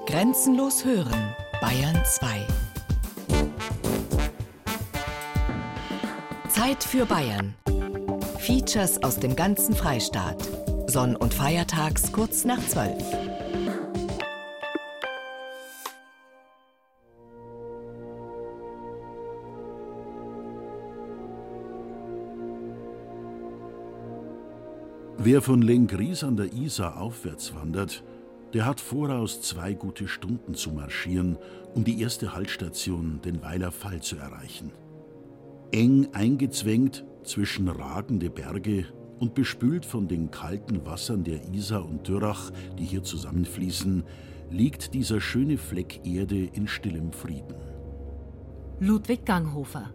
Grenzenlos hören, Bayern 2. Zeit für Bayern. Features aus dem ganzen Freistaat. Sonn- und Feiertags kurz nach 12. Wer von Lengries an der Isar aufwärts wandert, der hat voraus zwei gute Stunden zu marschieren, um die erste Haltstation, den Weiler Fall, zu erreichen. Eng eingezwängt zwischen ragende Berge und bespült von den kalten Wassern der Isar und Dürrach, die hier zusammenfließen, liegt dieser schöne Fleck Erde in stillem Frieden. Ludwig Ganghofer.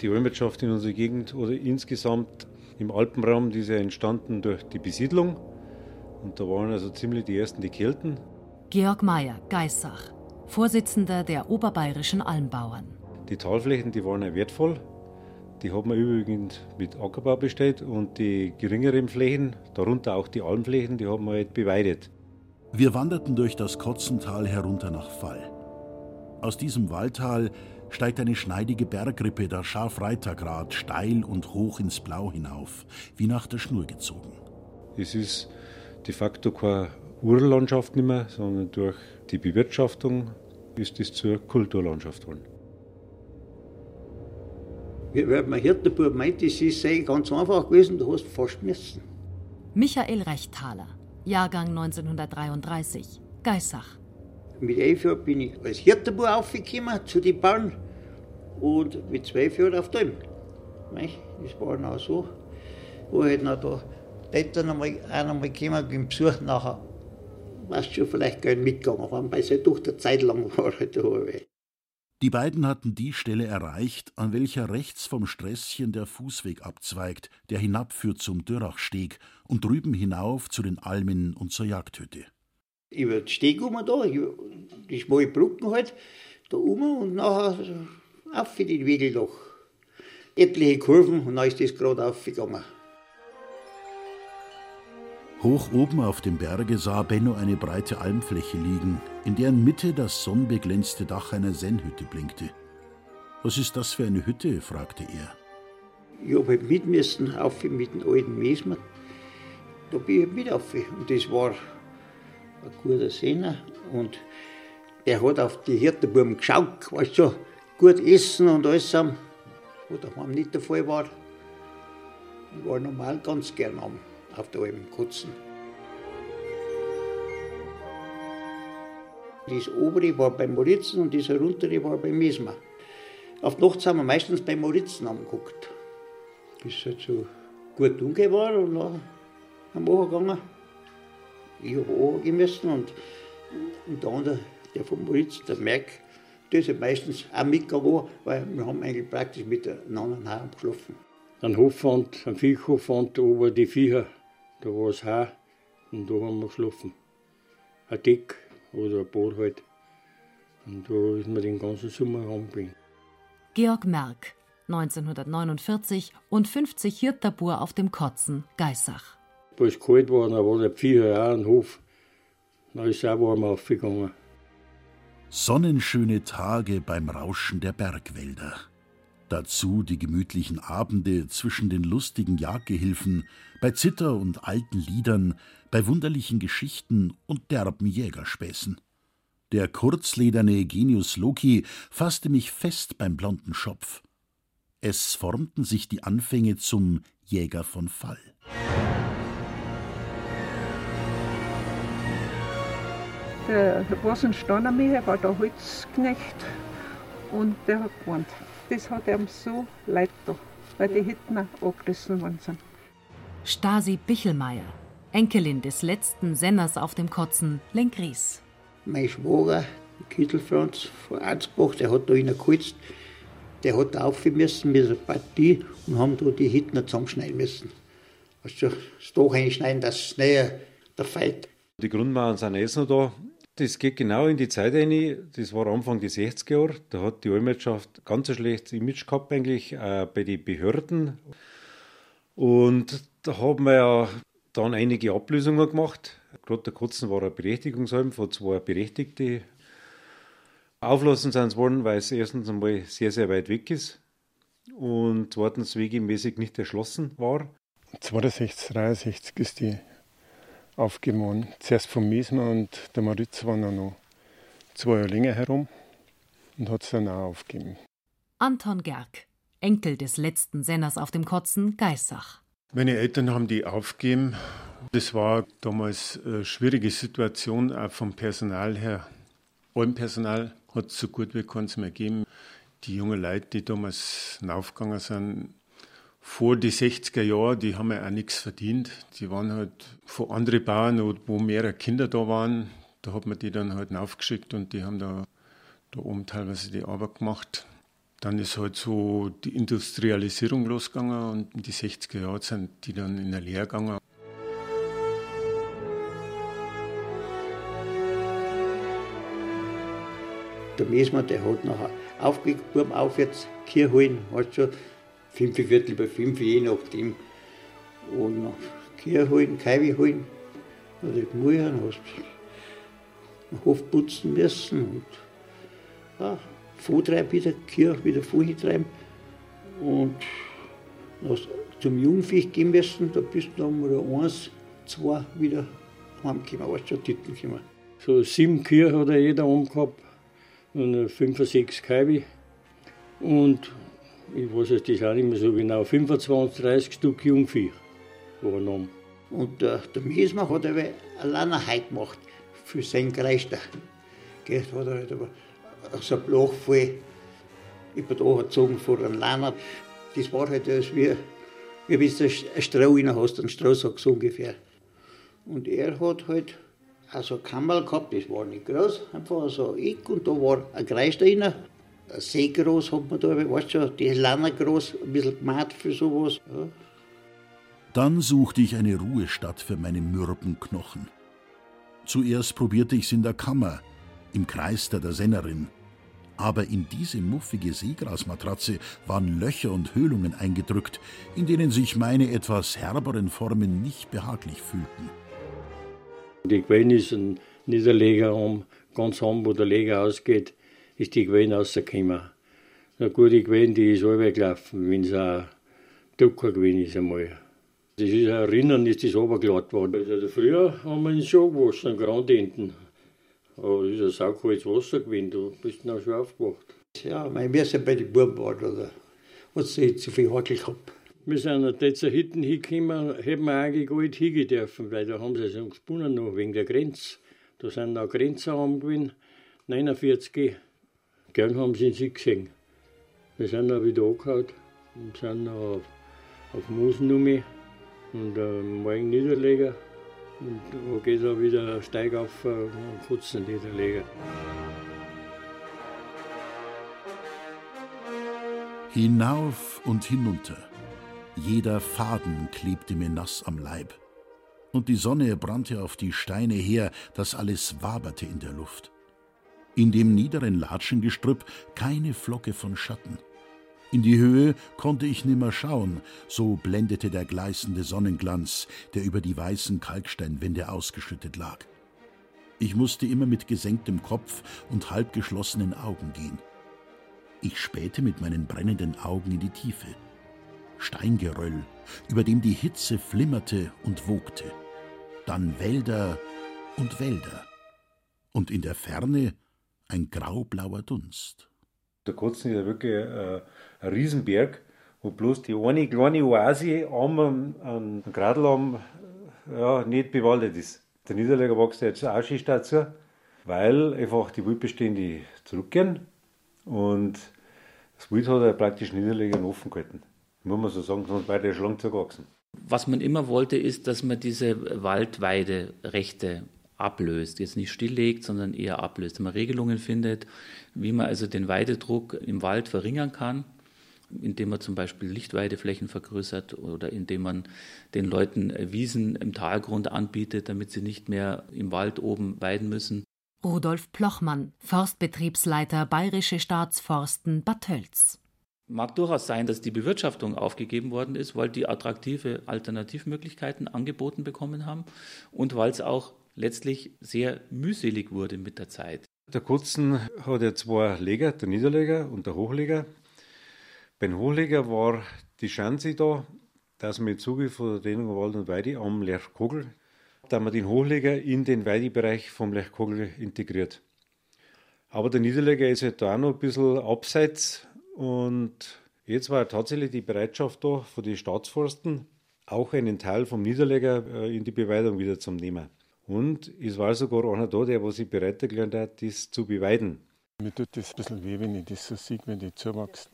Die Almwirtschaft in unserer Gegend oder insgesamt im Alpenraum, die ist ja entstanden durch die Besiedlung. Und da waren also ziemlich die ersten die Kelten. Georg Mayer, Geissach, Vorsitzender der Oberbayerischen Almbauern. Die Talflächen, die waren ja wertvoll. Die haben wir überwiegend mit Ackerbau bestellt und die geringeren Flächen, darunter auch die Almflächen, die haben wir halt beweidet. Wir wanderten durch das Kotzental herunter nach Fall. Aus diesem Waldtal steigt eine schneidige Bergrippe der Scharfreitergrat steil und hoch ins Blau hinauf, wie nach der Schnur gezogen. Es ist de facto keine Urlandschaft mehr, sondern durch die Bewirtschaftung ist es zur Kulturlandschaft geworden. Wie mein Hirtenbub meint, das ist ganz einfach gewesen, du hast fast müssen. Michael Rechthaler, Jahrgang 1933, Geissach. Mit elf Jahren bin ich als Hirtenbub aufgekommen zu den Bauern und mit zwölf Jahren auf dem. Das war dann auch so, wo ich noch da Eltern einmal, auch einmal gekommen beim Besuch nachher. Weißt schon, vielleicht gern mitgegangen waren, weil seine Tochter Zeit lang war halt da. Die beiden hatten die Stelle erreicht, an welcher rechts vom Strässchen der Fußweg abzweigt, der hinabführt zum Dürrachsteg und drüben hinauf zu den Almen und zur Jagdhütte über den Steg um da, die schmale Brücken halt, da um und nachher auf für den Wegeldach. Etliche Kurven und dann ist das gerade aufgegangen. Hoch oben auf dem Berge sah Benno eine breite Almfläche liegen, in deren Mitte das sonnenbeglänzte Dach einer Sennhütte blinkte. Was ist das für eine Hütte? fragte er. Ich habe halt mit müssen, auf mit dem alten Mesmer. Da bin ich halt mit auf. Und das war ein guter Sehner und er hat auf die Hirtenbuben geschaut, weißt du, gut essen und alles, wo daheim nicht der Fall war. Ich war normal ganz gern am, auf der Alm Kutzen. Das obere war bei Moritzen und das untere war bei Mesmer. Auf die Nacht sind wir meistens bei Moritzen angeguckt. Bis halt so gut dunkel war und dann haben wir gegangen ich habe angehen müssen und, und der andere, der vom Moritz, der Merck, der ist ja meistens auch mitgegangen, weil wir haben eigentlich praktisch miteinander geschlafen. Ein Hofwand, ein Viehhofwand, da oben die Viecher, da war es Haar und da haben wir geschlafen. Ein Deck oder ein Boot halt. Und da ist man den ganzen Sommer heimgegangen. Georg Merck, 1949 und 50 Hirtabur auf dem Kotzen, Geissach wo es kalt war, dann war der Viecher auch ein Hof. Dann ist es auch warm aufgegangen. Sonnenschöne Tage beim Rauschen der Bergwälder. Dazu die gemütlichen Abende zwischen den lustigen Jagdgehilfen, bei Zither und alten Liedern, bei wunderlichen Geschichten und derben Jägerspäßen. Der kurzlederne Genius Loki fasste mich fest beim blonden Schopf. Es formten sich die Anfänge zum Jäger von Fall. Der was entstanden an mir, war der Holzknecht und der hat gewohnt. Das hat ihm so leid da, weil die Hitten angerissen worden sind. Stasi Bichelmeier, Enkelin des letzten Senners auf dem Kotzen, Lenkries. Mein Schwager, Kittelfranz von Arzbach, der hat da in der hat da aufgemessen mit einer Partie und haben da die Hitten zusammenschneiden müssen. Also das Dach einschneiden, dass es näher der Feind. Die Grundmauern sind jetzt noch da. Das geht genau in die Zeit rein. Das war Anfang der 60er Jahre. Da hat die Almwirtschaft ganz ein schlechtes Image gehabt, eigentlich äh, bei den Behörden. Und da haben wir ja dann einige Ablösungen gemacht. Gerade der Kotzen war ein Berechtigungsheim von zwei Berechtigten. Auflassen sind worden, weil es erstens einmal sehr, sehr weit weg ist und zweitens wegemäßig nicht erschlossen war. 62, 63 ist die worden. Zuerst von Miesmer und der Maritz waren noch zwei Jahre länger herum und hat es dann auch aufgegeben. Anton Gerg, Enkel des letzten Senners auf dem Kotzen, Geissach. Meine Eltern haben die aufgegeben. Das war damals eine schwierige Situation, auch vom Personal her. Allem Personal hat es so gut wie keins mehr gegeben. Die jungen Leute, die damals aufgegangen sind, vor die 60er Jahre, die haben ja auch nichts verdient. Die waren halt von anderen Bauern, wo mehrere Kinder da waren. Da hat man die dann halt aufgeschickt und die haben da, da oben teilweise die Arbeit gemacht. Dann ist halt so die Industrialisierung losgegangen und in die 60er Jahre sind die dann in der Lehre gegangen. Der Mesmer, der hat nachher aufgegeben, auf jetzt Kirchholen, halt du, fünf Viertel bei fünf, je nachdem. Und noch Kirche holen, Kaiwi holen, oder gemühen, hast den Hof putzen müssen und ja, vortreiben wieder, Kirche wieder vortreiben. Und hast zum Jungviech gehen müssen, da bist du dann mal eins, zwei wieder heimgekommen, warst schon Titel gekommen. So sieben Kühe hat er jeder umgehabt und fünf oder sechs Kaiwi. Und ich weiß jetzt das auch nicht mehr so genau, 25, 30 Stück Jungvieh übernommen. Und äh, der Miesmer hat aber alleine Heu gemacht für seinen Kreister. Gell, hat er halt aber so ein Bloch voll über da gezogen vor einem Lana. Das war halt als wie, wie wenn du ein Stroh rein hast, ein Strohsack so ungefähr. Und er hat halt also Kammerl gehabt, das war nicht groß, einfach so Eck und da war ein Kreis drin, sehr groß hat man da, weißt du, die ist lange groß, ein bisschen gemacht für sowas. Ja. Dann suchte ich eine Ruhestatt für meine mürben Knochen. Zuerst probierte ich's in der Kammer, im Kreister der Sennerin. Aber in diese muffige Seegrasmatratze waren Löcher und Höhlungen eingedrückt, in denen sich meine etwas herberen Formen nicht behaglich fühlten. Die Gwen ist ein Niederlegerraum, ganz oben, wo der Leger ausgeht ist die Gwen rausgekommen. Eine gute Gwen, die ist alle gelaufen, wenn es ein Ducker gewesen ist einmal. Das ist ein Rinnen, ist das runtergeladen worden. Also früher haben wir ihn schon gewaschen, an Grandenten. Aber das ist ein saukaltes Wasser gewesen, du bist auch schon aufgewacht. Ja, mein, wir sind bei den Buben waren, oder? Hat sie zu viel Hackel gehabt. Wir sind dort zur Hütten hingekommen, hätten wir eigentlich gar nicht hingehen dürfen, weil da haben sie uns gebunden noch wegen der Grenze. Da sind noch Grenzen haben gewesen, 49. Gern haben sie sich gesehen. Wir sind dann wieder angehauen und sind dann auf, auf Moosnummi und äh, morgen niederlegen. Und da geht er wieder Steig auf und äh, Kutzen niederlegen. Hinauf und hinunter. Jeder Faden klebte mir nass am Leib. Und die Sonne brannte auf die Steine her, dass alles waberte in der Luft. In dem niederen Latschengestrüpp keine Flocke von Schatten. In die Höhe konnte ich nimmer schauen, so blendete der gleißende Sonnenglanz, der über die weißen Kalksteinwände ausgeschüttet lag. Ich musste immer mit gesenktem Kopf und halb geschlossenen Augen gehen. Ich spähte mit meinen brennenden Augen in die Tiefe. Steingeröll, über dem die Hitze flimmerte und wogte. Dann Wälder und Wälder. Und in der Ferne ein graublauer Dunst. Der Kotzen ist ja wirklich ein, ein Riesenberg, wo bloß die eine kleine Oase am, an Gradl am, ja, nicht bewaldet ist. Der Niederläger wächst jetzt auch schon dazu, weil einfach die Wildbestände zurückgehen und das Wild hat er praktisch Niederläger offen gehalten. Muss man so sagen, sonst wäre der schon zugewachsen. Was man immer wollte, ist, dass man diese Waldweiderechte ablöst, jetzt nicht stilllegt, sondern eher ablöst, dass man Regelungen findet, wie man also den Weidedruck im Wald verringern kann, indem man zum Beispiel Lichtweideflächen vergrößert oder indem man den Leuten Wiesen im Talgrund anbietet, damit sie nicht mehr im Wald oben weiden müssen. Rudolf Plochmann, Forstbetriebsleiter Bayerische Staatsforsten Bad Tölz. Mag durchaus sein, dass die Bewirtschaftung aufgegeben worden ist, weil die attraktive Alternativmöglichkeiten angeboten bekommen haben und weil es auch letztlich sehr mühselig wurde mit der Zeit. Der Kotzen hat ja zwei Leger, der Niederleger und der Hochleger. Beim Hochleger war die Chance da, dass man im Zuge von der Trennung Wald und Weide am Lerchkogel, da man den Hochleger in den Weidebereich vom Lerchkogel integriert. Aber der Niederleger ist halt da auch noch ein bisschen abseits und jetzt war tatsächlich die Bereitschaft da von den Staatsforsten, auch einen Teil vom Niederleger äh, in die Beweidung wieder zu nehmen. Und es war sogar einer da, der was sich bereit erklärt hat, das zu beweiden. Mir tut das ein bisschen weh, wenn ich das so sehe, wenn die zuwächst.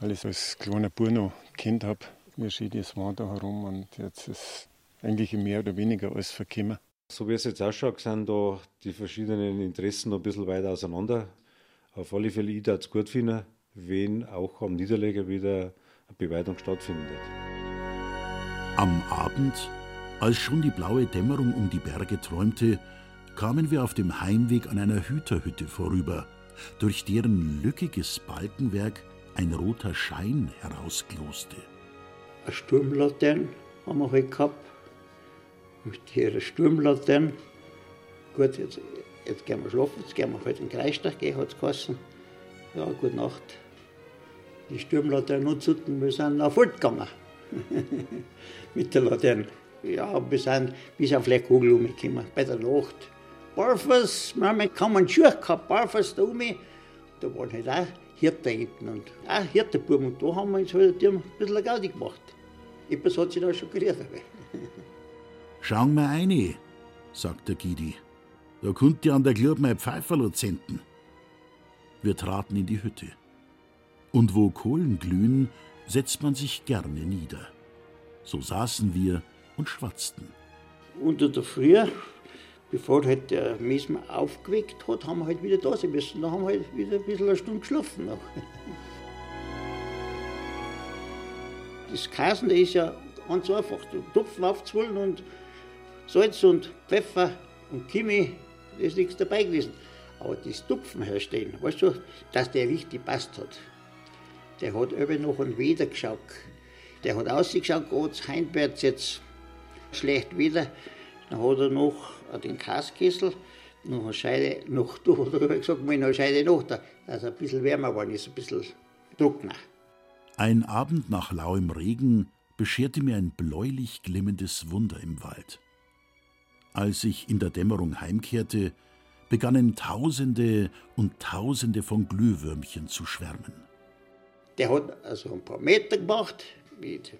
Weil ich als kleiner Bub noch Kind habe, wie schön das war da herum und jetzt ist eigentlich mehr oder weniger alles verkommen. So wie es jetzt ausschaut, sind da die verschiedenen Interessen noch ein bisschen weiter auseinander. Auf alle Fälle, ich würde es gut finden, wenn auch am Niederleger wieder eine Beweidung stattfindet. Am Abend, als schon die blaue Dämmerung um die Berge träumte, kamen wir auf dem Heimweg an einer Hüterhütte vorüber, durch deren lückiges Balkenwerk ein roter Schein herausgloste. Sturmlaterne haben wir halt gehabt mit ihrer Sturmlaterne. Gut, jetzt, jetzt gehen wir schlafen, jetzt gehen wir halt in den Kreistag gehen, hat es geheißen. Ja, gute Nacht. Die Sturmlaterne nutzen, wir sind nach Volt gegangen. mit der Laterne. Ja, wir sind bis auf Leckkugel umgekommen, bei der Nacht. Barfuß, wir haben einen Schuh gehabt, barfuß da um. Da waren halt auch Hirten hinten und auch Hirtenbuben. Und da haben wir uns halt ein bisschen Gaudi gemacht. Etwas hat sich da schon gerührt. Schauen wir eine, sagt der Gidi. Da könnt ihr an der Glub mein Pfeiferl zenden. Wir traten in die Hütte. Und wo Kohlen glühen, setzt man sich gerne nieder. So saßen wir und schwatzten. Unter der Früh, bevor halt der Mesmer aufgeweckt hat, haben wir halt wieder da sein müssen. Da haben wir halt wieder ein bisschen eine Stunde geschlafen. Noch. Das Kasen, ist ja ganz einfach. Topfen aufzuholen und Salz und Pfeffer und Kimi, da ist nichts dabei gewesen. Aber das Tupfen herstellen, weißt du, dass der richtig passt hat. Der hat eben noch einen Wieder geschaut. Der hat ausgeschaut, Gott, Heinbert jetzt schlecht wieder. Dann hat er noch den Kaskessel, noch eine Scheide, noch, du hat er gesagt, mal eine Scheide noch da, dass er ein bisschen wärmer geworden ist, ein bisschen trockener. Ein Abend nach lauem Regen bescherte mir ein bläulich glimmendes Wunder im Wald. Als ich in der Dämmerung heimkehrte, begannen Tausende und Tausende von Glühwürmchen zu schwärmen. Der hat also ein paar Meter gemacht mit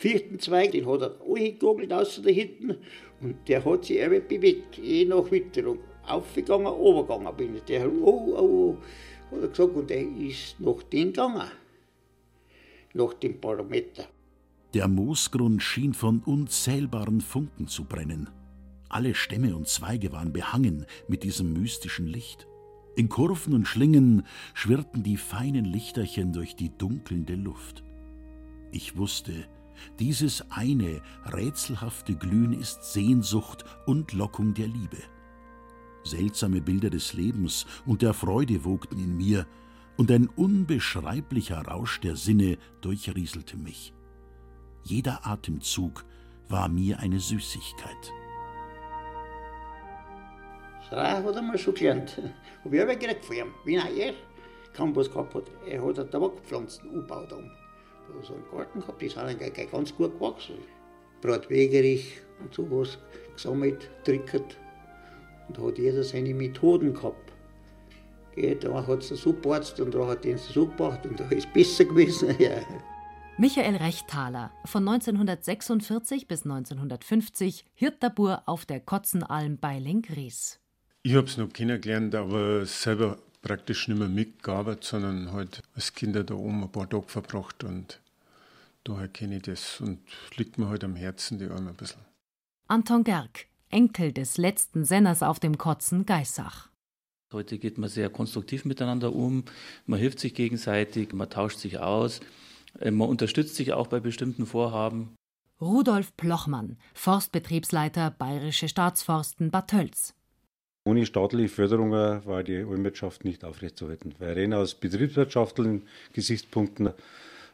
vierten Zweig, den hat er angegogelt aus da hinten und der hat sich eben bewegt, je nach Witterung. Aufgegangen, runtergegangen bin ich. Der oh, oh, oh, hat er gesagt, und der ist nach den gegangen, nach dem Parameter. Der Moosgrund schien von unzählbaren Funken zu brennen. Alle Stämme und Zweige waren behangen mit diesem mystischen Licht. In Kurven und Schlingen schwirrten die feinen Lichterchen durch die dunkelnde Luft. Ich wusste, dieses eine rätselhafte Glühen ist Sehnsucht und Lockung der Liebe. Seltsame Bilder des Lebens und der Freude wogten in mir, und ein unbeschreiblicher Rausch der Sinne durchrieselte mich. Jeder Atemzug war mir eine Süßigkeit. Das hat er mal schon gelernt. Habe ich aber gekriegt von ihm. Wenn er kaum was gehabt hat. Er hat Tabakpflanzen umgebaut. Um. So einen Garten gehabt, die sind ganz gut gewachsen. Bratwegerich und sowas gesammelt, trickert. Und da hat jeder seine Methoden gehabt. da hat es der Subarzt und da hat den Sup gemacht und da ist es besser gewesen. ja. Michael Rechthaler, von 1946 bis 1950 Hirtabur auf der Kotzenalm bei Lenkries. Ich habe es noch kennengelernt, aber selber praktisch nicht mehr mitgearbeitet, sondern halt als Kinder da oben ein paar Tage verbracht und daher kenne ich das und liegt mir halt am Herzen die Arme ein bisschen. Anton Gerg, Enkel des letzten Senners auf dem Kotzen Geissach. Heute geht man sehr konstruktiv miteinander um, man hilft sich gegenseitig, man tauscht sich aus, äh, man unterstützt sich auch bei bestimmten Vorhaben. Rudolf Plochmann, Forstbetriebsleiter Bayerische Staatsforsten Bad Tölz. Ohne staatliche Förderung war die Almwirtschaft nicht aufrechtzuerhalten. Weil rein aus betriebswirtschaftlichen Gesichtspunkten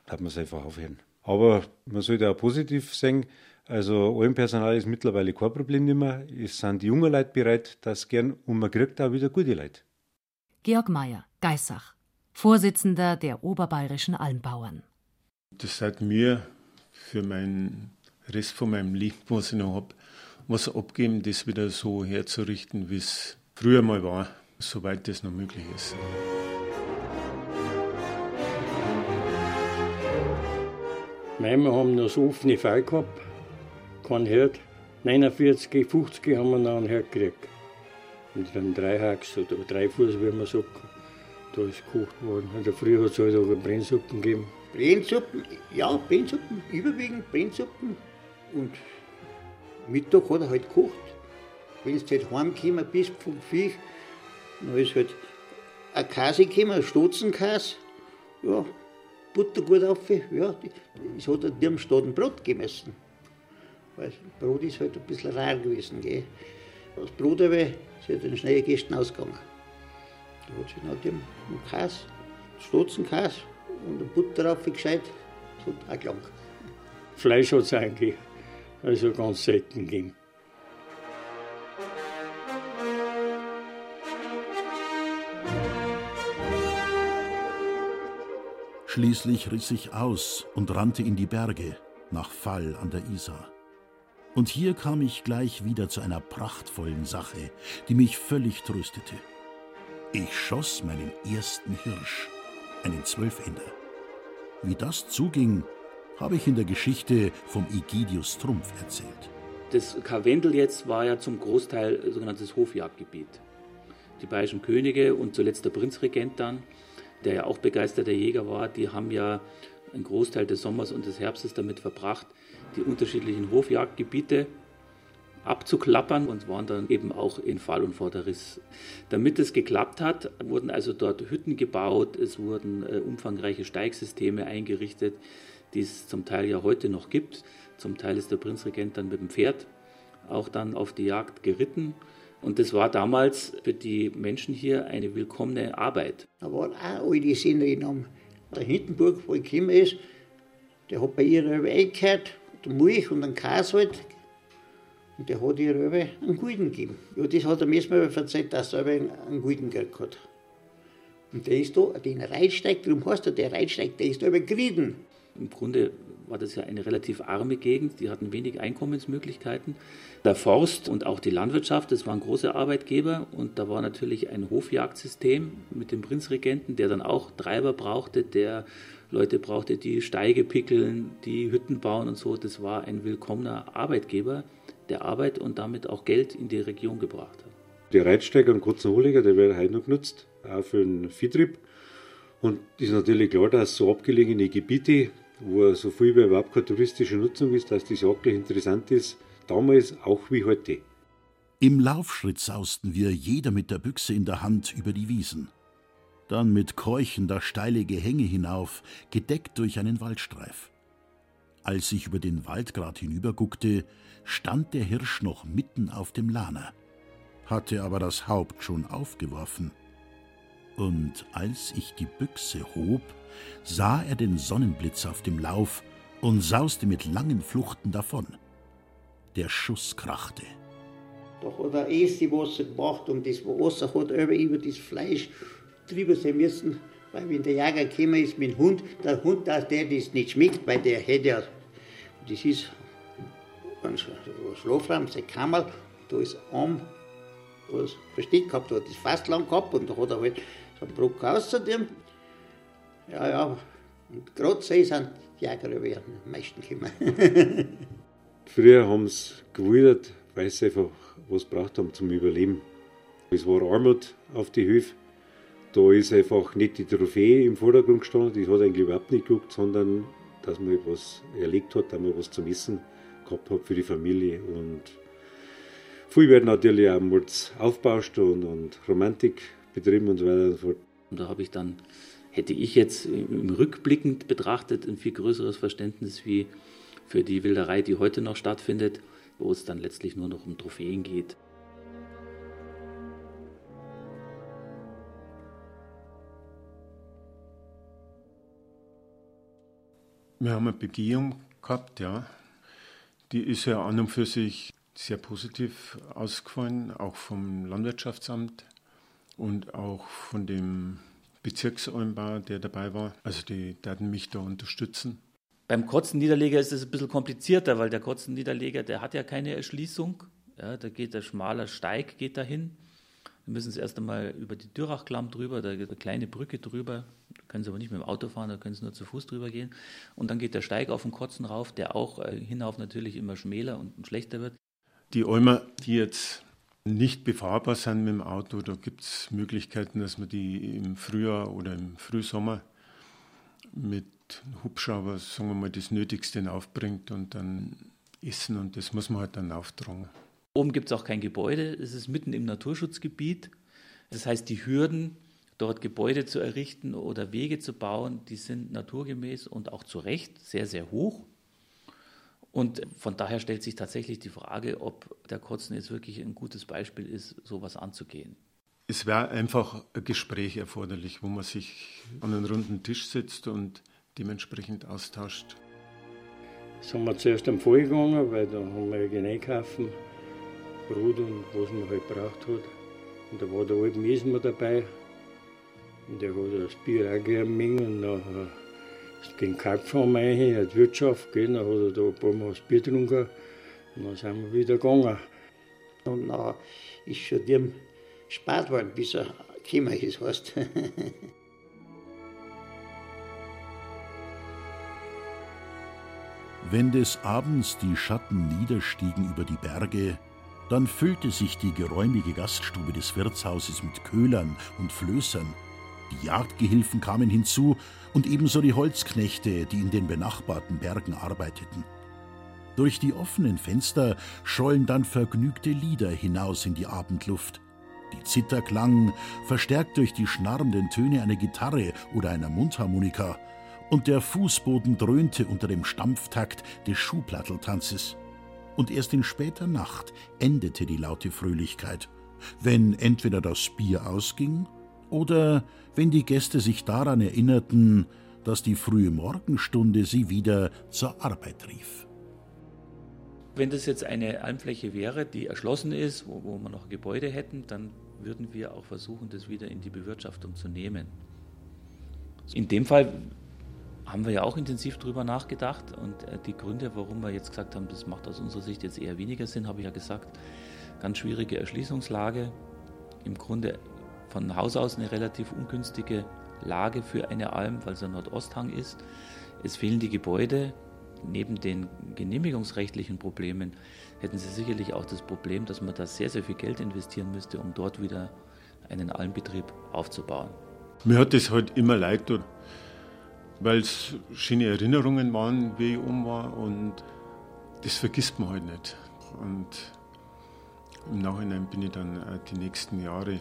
hat man es einfach aufhören. Aber man sollte auch positiv sehen, Also allem Personal ist mittlerweile kein Problem mehr. Es sind die jungen Leute bereit, das gern und man kriegt auch wieder gute Leute. Georg Meyer, Geissach, Vorsitzender der Oberbayerischen Almbauern. Das hat mir für meinen Rest von meinem Leben, was ich noch habe, was abgeben, das wieder so herzurichten, wie es früher mal war, soweit das noch möglich ist. Manchmal haben noch so offene Fall gehabt, kein Herd. 49, 50 haben wir noch einen Herd gekriegt. Mit einem Dreihacks oder Dreifuß, wie man sagt. Da ist gekocht worden. In der Früh hat es halt auch Brennsuppen gegeben. Brennsuppen, ja, Brennsuppen, überwiegend Brennsuppen. Und Mittag hat er halt gekocht. Wenn du halt heimgekommen bist vom Viech, dann ist halt ein Käse gekommen, ein Stotzenkäse. Ja, Butter gut auf. Ja, es hat an dem Stadt ein Brot gemessen. Weil Brot ist halt ein bisschen rar gewesen. Gell. Das Brot aber ist halt den schnellen Gästen ausgegangen. Da hat sich nach dem Käse, Stotzenkäse und eine Butter drauf gescheit. Das hat auch gelangt. Fleisch hat es eigentlich also ganz selten gegeben. Schließlich riss ich aus und rannte in die Berge, nach Fall an der Isar. Und hier kam ich gleich wieder zu einer prachtvollen Sache, die mich völlig tröstete. Ich schoss meinen ersten Hirsch, einen Zwölfender. Wie das zuging, habe ich in der Geschichte vom Egidius Trumpf erzählt. Das Karwendel jetzt war ja zum Großteil sogenanntes Hofjagdgebiet. Die bayerischen Könige und zuletzt der Prinzregent dann, der ja auch begeisterter Jäger war, die haben ja einen Großteil des Sommers und des Herbstes damit verbracht, die unterschiedlichen Hofjagdgebiete abzuklappern und waren dann eben auch in Fall und Vorderriss. Damit es geklappt hat, wurden also dort Hütten gebaut, es wurden äh, umfangreiche Steigsysteme eingerichtet, die es zum Teil ja heute noch gibt. Zum Teil ist der Prinzregent dann mit dem Pferd auch dann auf die Jagd geritten. Und das war damals für die Menschen hier eine willkommene Arbeit. Da waren auch alte Sehnerin der Hindenburg, wo ich gekommen ist, der hat bei ihr eingehört, der Milch und einen Käse halt. Und der hat ihr einen Gulden gegeben. Ja, das hat er mir mal erzählt, dass er einen Gulden gekriegt hat. Und der ist da, den Reitsteig, darum heißt er, der Reitsteig, der ist da gerieden. Im Grunde war das ja eine relativ arme Gegend, die hatten wenig Einkommensmöglichkeiten. Der Forst und auch die Landwirtschaft, das waren große Arbeitgeber und da war natürlich ein Hofjagdsystem mit dem Prinzregenten, der dann auch Treiber brauchte, der Leute brauchte, die Steige pickeln, die Hütten bauen und so. Das war ein willkommener Arbeitgeber, der Arbeit und damit auch Geld in die Region gebracht hat. Der Reitsteiger am Kurzen Hohliger, der wird heute noch genutzt, auch für den Viehtrieb. Und ist natürlich klar, dass so abgelegene Gebiete wo so viel wie überhaupt keine touristische Nutzung ist, dass das wirklich interessant ist, damals auch wie heute. Im Laufschritt sausten wir jeder mit der Büchse in der Hand über die Wiesen. Dann mit Keuchen das steile Gehänge hinauf, gedeckt durch einen Waldstreif. Als ich über den Waldgrat hinüberguckte, stand der Hirsch noch mitten auf dem Lahner, hatte aber das Haupt schon aufgeworfen. Und als ich die Büchse hob, sah er den Sonnenblitz auf dem Lauf und sauste mit langen Fluchten davon. Der Schuss krachte. Hat er erst die Wasser gemacht und das Wasser hat er über das Fleisch drüber sein müssen, weil wenn der Jäger gekommen ist mit dem Hund, der Hund, dass der das nicht schmeckt, weil der hätte ja, das ist ein Schlafraum, sein Kammer, da ist Arm, was versteckt gehabt, da hat das fast lang gehabt und da hat er halt so einen Brock auszudem. Ja, ja. Und gerade so sind Jäger über am meisten gekommen. Früher haben sie gewildert, weil sie einfach was braucht haben zum Überleben. Es war Armut auf die Höfe. Da ist einfach nicht die Trophäe im Vordergrund gestanden, die hat eigentlich überhaupt nicht geguckt, sondern dass man etwas erlegt hat, dass man was zum Essen gehabt hat für die Familie. Und viel wird natürlich auch Mords aufbauscht und, und Romantik betrieben und so weiter und so fort. Und da habe ich dann hätte ich jetzt im Rückblickend betrachtet ein viel größeres Verständnis wie für die Wilderei, die heute noch stattfindet, wo es dann letztlich nur noch um Trophäen geht. Wir haben eine Begehung gehabt, ja. Die ist ja an und für sich sehr positiv ausgefallen, auch vom Landwirtschaftsamt und auch von dem Bezirksalmbau, der dabei war. Also die werden mich da unterstützen. Beim Kotzenniederleger ist es ein bisschen komplizierter, weil der Kotzenniederleger, der hat ja keine Erschließung. Ja, da geht der schmaler Steig geht dahin. Wir müssen es erst einmal über die Dürrachklamm drüber, da geht eine kleine Brücke drüber. Da können Sie aber nicht mit dem Auto fahren, da können Sie nur zu Fuß drüber gehen. Und dann geht der Steig auf den Kotzen rauf, der auch äh, hinauf natürlich immer schmäler und schlechter wird. Die Almer, die jetzt nicht befahrbar sind mit dem Auto. Da gibt es Möglichkeiten, dass man die im Frühjahr oder im Frühsommer mit Hubschrauber, sagen wir mal, das Nötigste aufbringt und dann essen und das muss man halt dann auftragen. Oben gibt es auch kein Gebäude, es ist mitten im Naturschutzgebiet. Das heißt, die Hürden, dort Gebäude zu errichten oder Wege zu bauen, die sind naturgemäß und auch zu Recht sehr, sehr hoch. Und von daher stellt sich tatsächlich die Frage, ob der Kotzen jetzt wirklich ein gutes Beispiel ist, sowas anzugehen. Es wäre einfach ein Gespräch erforderlich, wo man sich an einen runden Tisch setzt und dementsprechend austauscht. Sind wir zuerst am Fall gegangen, weil da haben wir ja einkaufen, Brot und was man halt braucht hat. Und da war der alte Mesmer dabei. Und der hat das Bier auch gerne und nachher gegen Kalbfarm rein, in die Wirtschaft, gell, dann hat er da ein paar Mal das Bier getrunken und dann sind wir wieder gegangen. Und dann ist schon dem spart worden, bis er gekommen ist, weißt Wenn des Abends die Schatten niederstiegen über die Berge, dann füllte sich die geräumige Gaststube des Wirtshauses mit Köhlern und Flößern. Die Jagdgehilfen kamen hinzu und ebenso die Holzknechte, die in den benachbarten Bergen arbeiteten. Durch die offenen Fenster schollen dann vergnügte Lieder hinaus in die Abendluft. Die Zither klang, verstärkt durch die schnarrenden Töne einer Gitarre oder einer Mundharmonika, und der Fußboden dröhnte unter dem Stampftakt des Schuhplatteltanzes. Und erst in später Nacht endete die laute Fröhlichkeit, wenn entweder das Bier ausging oder wenn die Gäste sich daran erinnerten, dass die frühe Morgenstunde sie wieder zur Arbeit rief. Wenn das jetzt eine Almfläche wäre, die erschlossen ist, wo, wo wir noch Gebäude hätten, dann würden wir auch versuchen, das wieder in die Bewirtschaftung zu nehmen. In dem Fall haben wir ja auch intensiv darüber nachgedacht und äh, die Gründe, warum wir jetzt gesagt haben, das macht aus unserer Sicht jetzt eher weniger Sinn, habe ich ja gesagt. Ganz schwierige Erschließungslage, im Grunde von Haus aus eine relativ ungünstige Lage für eine Alm, weil es ein Nordosthang ist. Es fehlen die Gebäude. Neben den genehmigungsrechtlichen Problemen hätten Sie sicherlich auch das Problem, dass man da sehr, sehr viel Geld investieren müsste, um dort wieder einen Almbetrieb aufzubauen. Mir hat das halt immer leid weil es schöne Erinnerungen waren, wie ich um war und das vergisst man halt nicht. Und im Nachhinein bin ich dann die nächsten Jahre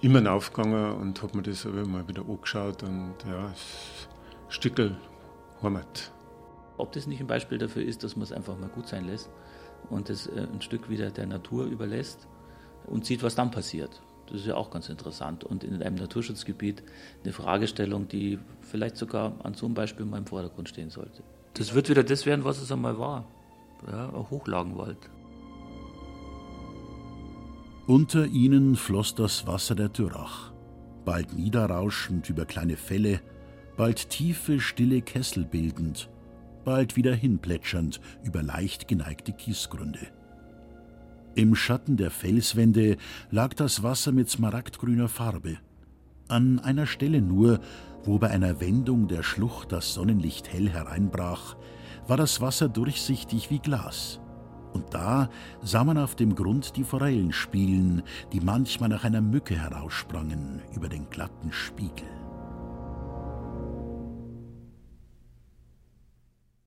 immer aufgegangen und habe mir das aber mal wieder angeschaut und ja, es Stückel Heimat. Ob das nicht ein Beispiel dafür ist, dass man es einfach mal gut sein lässt und es äh, ein Stück wieder der Natur überlässt und sieht, was dann passiert. Das ist ja auch ganz interessant und in einem Naturschutzgebiet eine Fragestellung, die vielleicht sogar an so einem Beispiel mal im Vordergrund stehen sollte. Das wird wieder das werden, was es einmal war. Ja, ein Hochlagenwald. Unter ihnen floss das Wasser der Dürrach, bald niederrauschend über kleine Fälle, bald tiefe, stille Kessel bildend, bald wieder hinplätschernd über leicht geneigte Kiesgründe. Im Schatten der Felswände lag das Wasser mit smaragdgrüner Farbe. An einer Stelle nur, wo bei einer Wendung der Schlucht das Sonnenlicht hell hereinbrach, war das Wasser durchsichtig wie Glas. Und da sah man auf dem Grund die Forellen spielen, die manchmal nach einer Mücke heraussprangen über den glatten Spiegel.